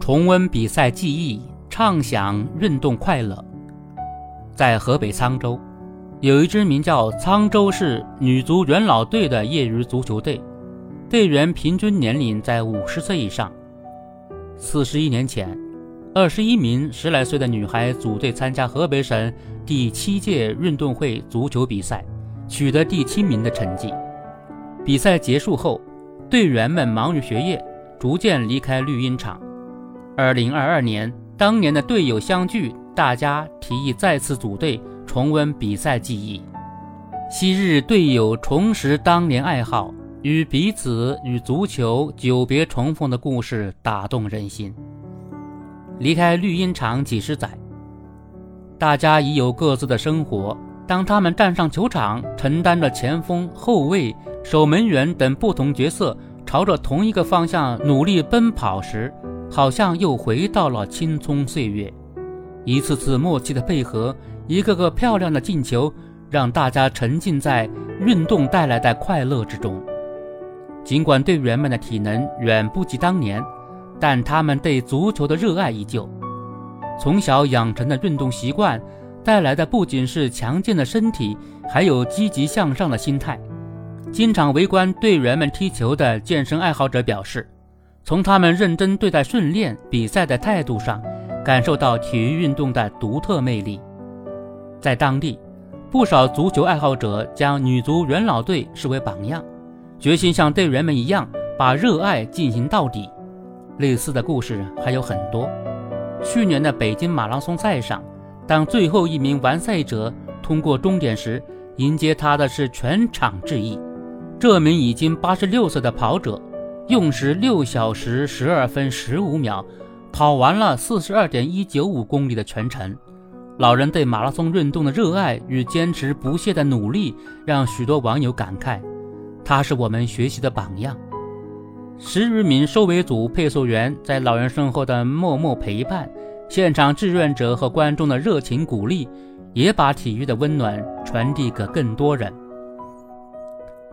重温比赛记忆，畅享运动快乐。在河北沧州，有一支名叫沧州市女足元老队的业余足球队，队员平均年龄在五十岁以上。四十一年前，二十一名十来岁的女孩组队参加河北省第七届运动会足球比赛，取得第七名的成绩。比赛结束后，队员们忙于学业，逐渐离开绿茵场。二零二二年，当年的队友相聚，大家提议再次组队，重温比赛记忆。昔日队友重拾当年爱好，与彼此与足球久别重逢的故事打动人心。离开绿茵场几十载，大家已有各自的生活。当他们站上球场，承担着前锋、后卫、守门员等不同角色，朝着同一个方向努力奔跑时，好像又回到了青葱岁月，一次次默契的配合，一个个漂亮的进球，让大家沉浸在运动带来的快乐之中。尽管队员们的体能远不及当年，但他们对足球的热爱依旧。从小养成的运动习惯，带来的不仅是强健的身体，还有积极向上的心态。经常围观队员们踢球的健身爱好者表示。从他们认真对待训练比赛的态度上，感受到体育运动的独特魅力。在当地，不少足球爱好者将女足元老队视为榜样，决心像队员们一样把热爱进行到底。类似的故事还有很多。去年的北京马拉松赛上，当最后一名完赛者通过终点时，迎接他的是全场致意。这名已经八十六岁的跑者。用时六小时十二分十五秒，跑完了四十二点一九五公里的全程。老人对马拉松运动的热爱与坚持不懈的努力，让许多网友感慨，他是我们学习的榜样。十余名收尾组配速员在老人身后的默默陪伴，现场志愿者和观众的热情鼓励，也把体育的温暖传递给更多人。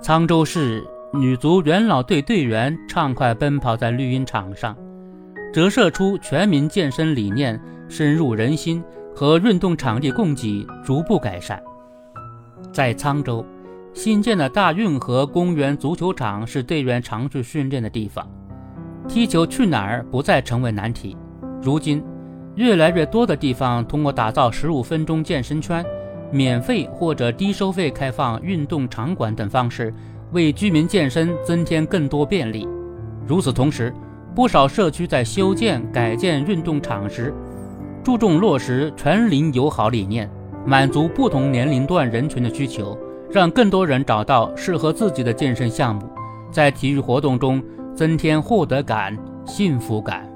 沧州市。女足元老队队员畅快奔跑在绿茵场上，折射出全民健身理念深入人心和运动场地供给逐步改善。在沧州，新建的大运河公园足球场是队员常去训练的地方，踢球去哪儿不再成为难题。如今，越来越多的地方通过打造十五分钟健身圈、免费或者低收费开放运动场馆等方式。为居民健身增添更多便利。与此同时，不少社区在修建改建运动场时，注重落实全龄友好理念，满足不同年龄段人群的需求，让更多人找到适合自己的健身项目，在体育活动中增添获得感、幸福感。